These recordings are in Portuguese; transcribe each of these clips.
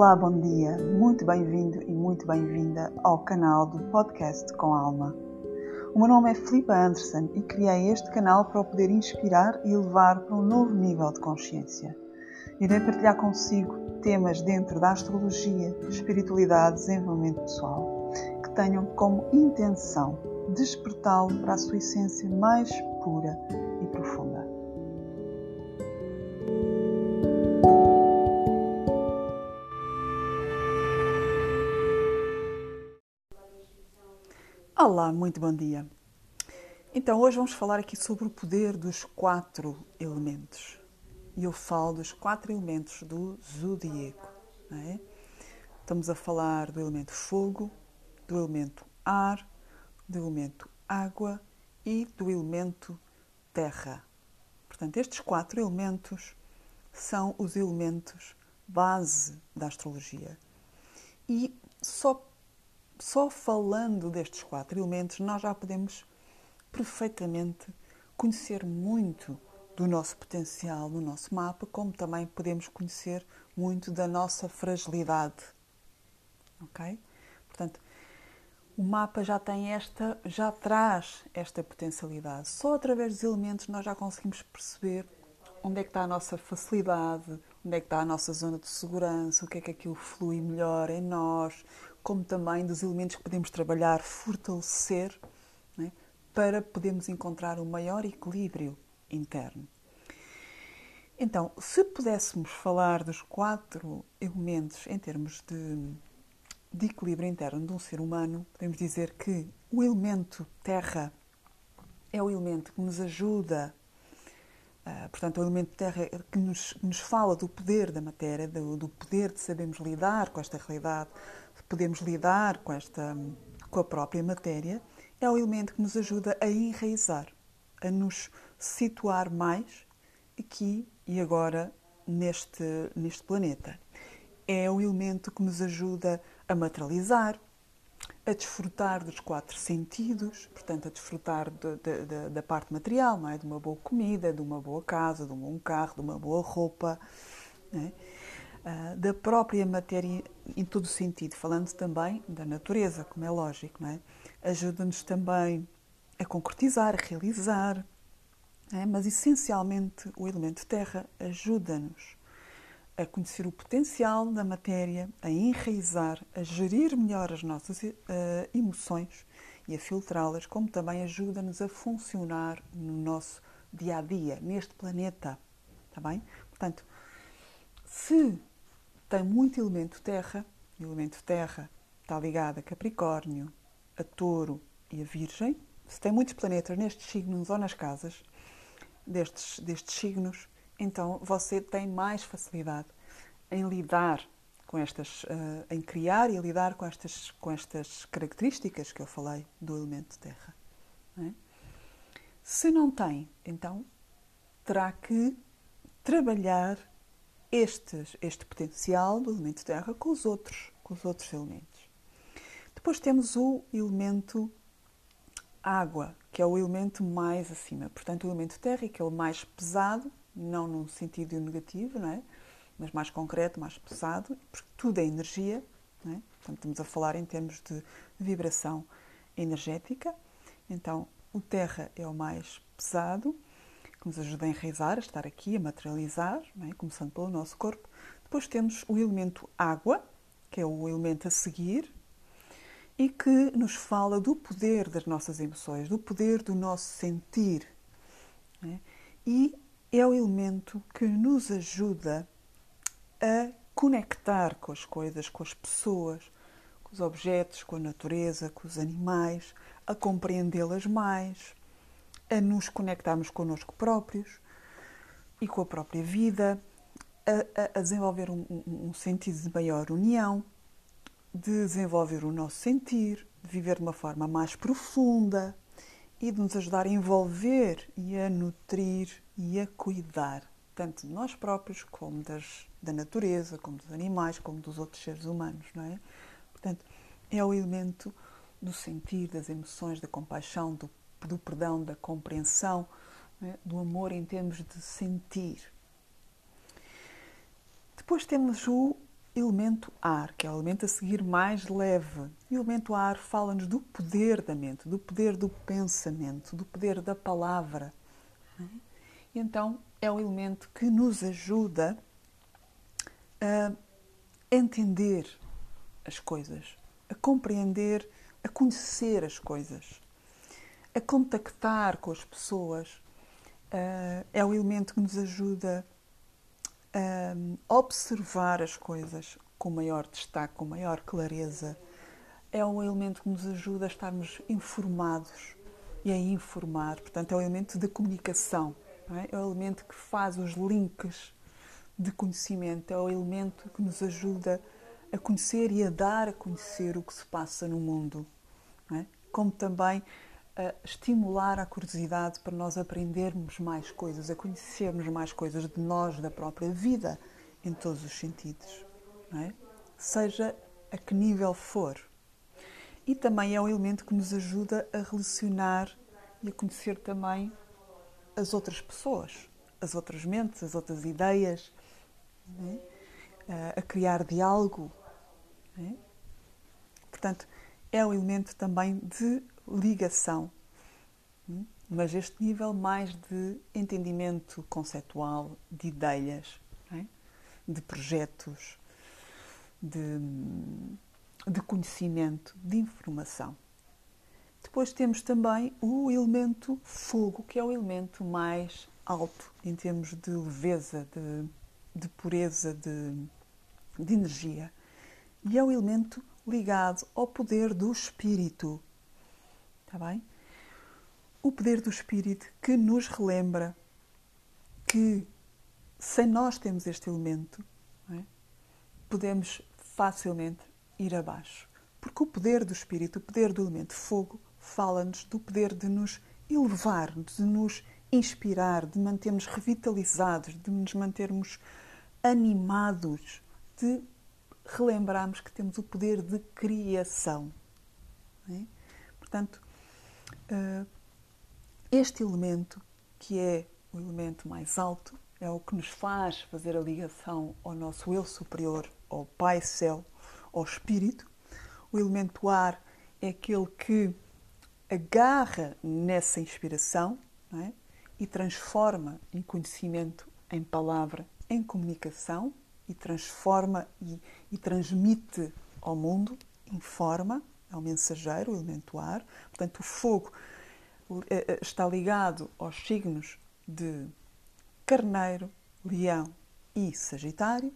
Olá, bom dia, muito bem-vindo e muito bem-vinda ao canal do Podcast com Alma. O meu nome é Filipa Anderson e criei este canal para o poder inspirar e levar para um novo nível de consciência. Irei partilhar consigo temas dentro da astrologia, espiritualidade e desenvolvimento pessoal que tenham como intenção despertá-lo para a sua essência mais pura Olá, muito bom dia. Então, hoje vamos falar aqui sobre o poder dos quatro elementos. E eu falo dos quatro elementos do zodíaco. É? Estamos a falar do elemento fogo, do elemento ar, do elemento água e do elemento terra. Portanto, estes quatro elementos são os elementos base da astrologia. E só só falando destes quatro elementos, nós já podemos perfeitamente conhecer muito do nosso potencial no nosso mapa, como também podemos conhecer muito da nossa fragilidade. Ok? Portanto, o mapa já tem esta, já traz esta potencialidade. Só através dos elementos nós já conseguimos perceber onde é que está a nossa facilidade, onde é que está a nossa zona de segurança, o que é que aquilo flui melhor em nós, como também dos elementos que podemos trabalhar, fortalecer, né, para podermos encontrar um maior equilíbrio interno. Então, se pudéssemos falar dos quatro elementos em termos de, de equilíbrio interno de um ser humano, podemos dizer que o elemento terra é o elemento que nos ajuda Uh, portanto, o elemento terra que nos, nos fala do poder da matéria, do, do, poder de sabermos lidar com esta realidade, podemos lidar com, esta, com a própria matéria, é o elemento que nos ajuda a enraizar, a nos situar mais aqui e agora neste, neste planeta. É o elemento que nos ajuda a materializar, a desfrutar dos quatro sentidos, portanto, a desfrutar de, de, de, da parte material, não é? de uma boa comida, de uma boa casa, de um bom carro, de uma boa roupa. É? uh, da própria matéria em todo o sentido, falando também da natureza, como é lógico, é? Ajuda-nos também a concretizar, a realizar, é? mas essencialmente o elemento terra ajuda-nos a conhecer o potencial da matéria, a enraizar, a gerir melhor as nossas uh, emoções e a filtrá-las, como também ajuda-nos a funcionar no nosso dia a dia, neste planeta. Está bem? Portanto, se tem muito elemento terra. O elemento terra está ligado a Capricórnio, a Touro e a Virgem. Se tem muitos planetas nestes signos ou nas casas destes, destes signos, então você tem mais facilidade em lidar com estas, uh, em criar e lidar com estas, com estas características que eu falei do elemento terra. Não é? Se não tem, então terá que trabalhar este potencial do elemento terra com os outros, com os outros elementos. Depois temos o elemento água, que é o elemento mais acima. Portanto, o elemento terra, é o mais pesado, não no sentido negativo, não é? mas mais concreto, mais pesado, porque tudo é energia. Não é? Portanto, estamos a falar em termos de vibração energética. Então, o terra é o mais pesado que nos ajuda a enraizar, a estar aqui, a materializar, é? começando pelo nosso corpo. Depois temos o elemento água, que é o elemento a seguir, e que nos fala do poder das nossas emoções, do poder do nosso sentir. É? E é o elemento que nos ajuda a conectar com as coisas, com as pessoas, com os objetos, com a natureza, com os animais, a compreendê-las mais, a nos conectarmos connosco próprios e com a própria vida, a, a desenvolver um, um, sentido de maior união, de desenvolver o nosso sentir, de viver de uma forma mais profunda e de nos ajudar a envolver e a nutrir e a cuidar, tanto de nós próprios, como das, da natureza, como dos animais, como dos outros seres humanos, não é? Portanto, é o elemento do sentir, das emoções, da compaixão, do do perdão, da compreensão, né, do amor em termos de sentir. Depois temos o elemento ar, que é o elemento a seguir mais leve. E o elemento ar fala-nos do poder da mente, do poder do pensamento, do poder da palavra. É? E então é o elemento que nos ajuda a entender as coisas, a compreender, a conhecer as coisas, a contactar com as pessoas. É o elemento que nos ajuda a observar as coisas com maior destaque, com maior clareza. É um elemento que nos ajuda a estarmos informados e a informar. Portanto, é o elemento de comunicação. É? é o elemento que faz os links de conhecimento. É o elemento que nos ajuda a conhecer e a dar a conhecer o que se passa no mundo. É? Como também a estimular a curiosidade para nós aprendermos mais coisas, a conhecermos mais coisas de nós, da própria vida, em todos os sentidos. É? Seja a que nível for. E também é um elemento que nos ajuda a relacionar e a conhecer também as outras pessoas, as outras mentes, as outras ideias, é? a criar diálogo. É? Portanto, é um elemento também de ligação, hum? mas este nível mais de entendimento conceptual, de ideias, é? de projetos, de, de conhecimento, de informação. Depois temos também o elemento fogo, que é o elemento mais alto em termos de leveza, de, de pureza, de, de energia. E é o elemento ligado ao poder do espírito. Está bem? O poder do espírito que nos relembra que sem nós termos este elemento, é? podemos facilmente ir abaixo. Porque o poder do espírito, o poder do elemento fogo, fala-nos do poder de nos elevar, de nos inspirar, de mantermos revitalizados, de nos mantermos animados, de relembrarmos que temos o poder de criação. É? Portanto, eh, este elemento, que é o elemento mais alto, é o que nos faz fazer a ligação ao nosso eu superior, ao Pai Céu, ao Espírito. O elemento ar é aquele que agarra nessa inspiração é? e transforma em conhecimento, em palavra, em comunicação e transforma e, e transmite ao mundo, informa, é o mensageiro, o elemento ar. Portanto, o fogo eh, eh, está ligado aos signos de Carneiro, Leão e Sagitário.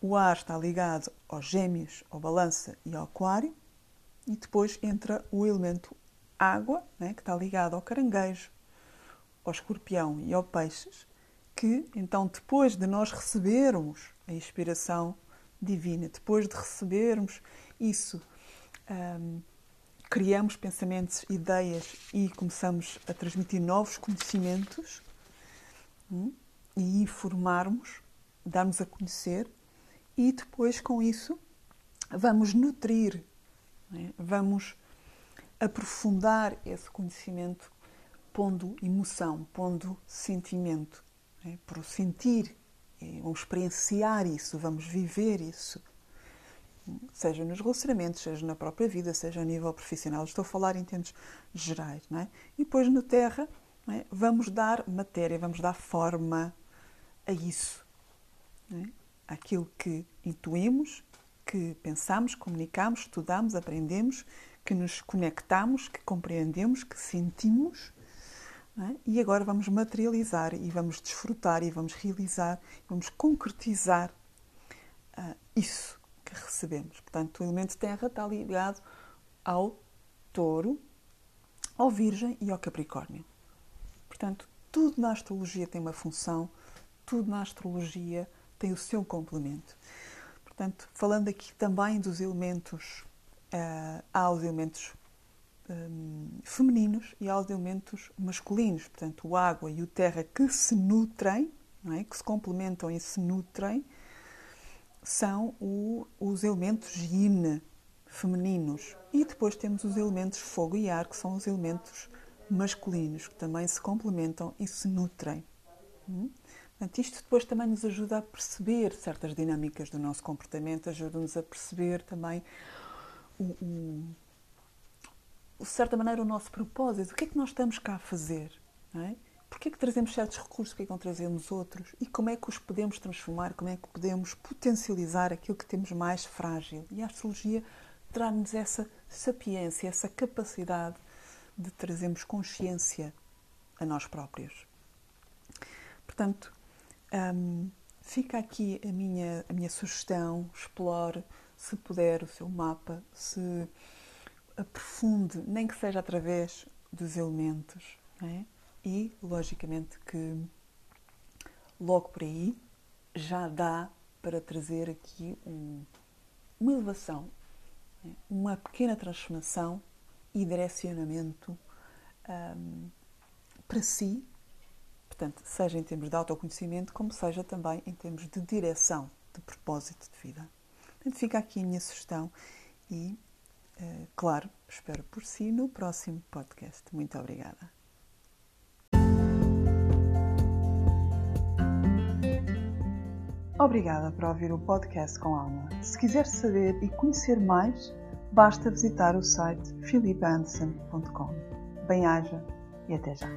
O ar está ligado aos Gêmeos, ao Balança e ao Aquário. E depois entra o elemento água, né, que está ligado ao caranguejo, ao escorpião e ao peixes, que então depois de nós recebermos a inspiração divina, depois de recebermos isso, um, criamos pensamentos, ideias e começamos a transmitir novos conhecimentos um, e informarmos, darmos a conhecer e depois com isso vamos nutrir, né? vamos aprofundar esse conhecimento pondo emoção, pondo sentimento, né? por sentir, vamos experienciar isso, vamos viver isso, seja nos relacionamentos, seja na própria vida, seja a nível profissional. Estou a falar em termos gerais, não é? E depois no Terra, é? vamos dar matéria, vamos dar forma a isso, é? aquilo que intuímos, que pensamos, comunicamos, estudamos, aprendemos que nos conectamos, que compreendemos, que sentimos. É? E agora vamos materializar e vamos desfrutar e vamos realizar, vamos concretizar uh, isso que recebemos. Portanto, o elemento terra está ligado ao touro, ao virgem e ao capricórnio. Portanto, tudo na astrologia tem uma função, tudo na astrologia tem o seu complemento. Portanto, falando aqui também dos elementos uh, há os elementos um, femininos e há os elementos masculinos, portanto, o água e o terra que se nutrem, é? que se complementam e se nutrem, são o, os elementos yin femininos. E depois temos os elementos fogo e ar, que são os elementos masculinos, que também se complementam e se nutrem. Hum? Portanto, isto depois também nos ajuda a perceber certas dinâmicas do nosso comportamento, ajuda-nos a perceber também, o, o, de certa maneira, o nosso propósito. O que é que nós estamos cá a fazer? Não é? Porquê é que trazemos certos recursos, porquê é que não trazemos outros? E como é que os podemos transformar, como é que podemos potencializar aquilo que temos mais frágil? E a astrologia traz-nos essa sapiência, essa capacidade de trazermos consciência a nós próprios. Portanto, hum, fica aqui a minha, a minha sugestão: explore, se puder, o seu mapa, se aprofunde, nem que seja através dos elementos. É? E, logicamente, que logo por aí já dá para trazer aqui um, uma elevação, é? uma pequena transformação e direcionamento um, para si Portanto, seja em termos de autoconhecimento, como seja também em termos de direção, de propósito de vida. Portanto, fica aqui a minha sugestão e, uh, claro, espero por si no próximo podcast. Muito obrigada. Obrigada por ouvir o podcast com Alma. Se quiser saber e conhecer mais, basta visitar o site philipanderson.com. Bem-aja e até já!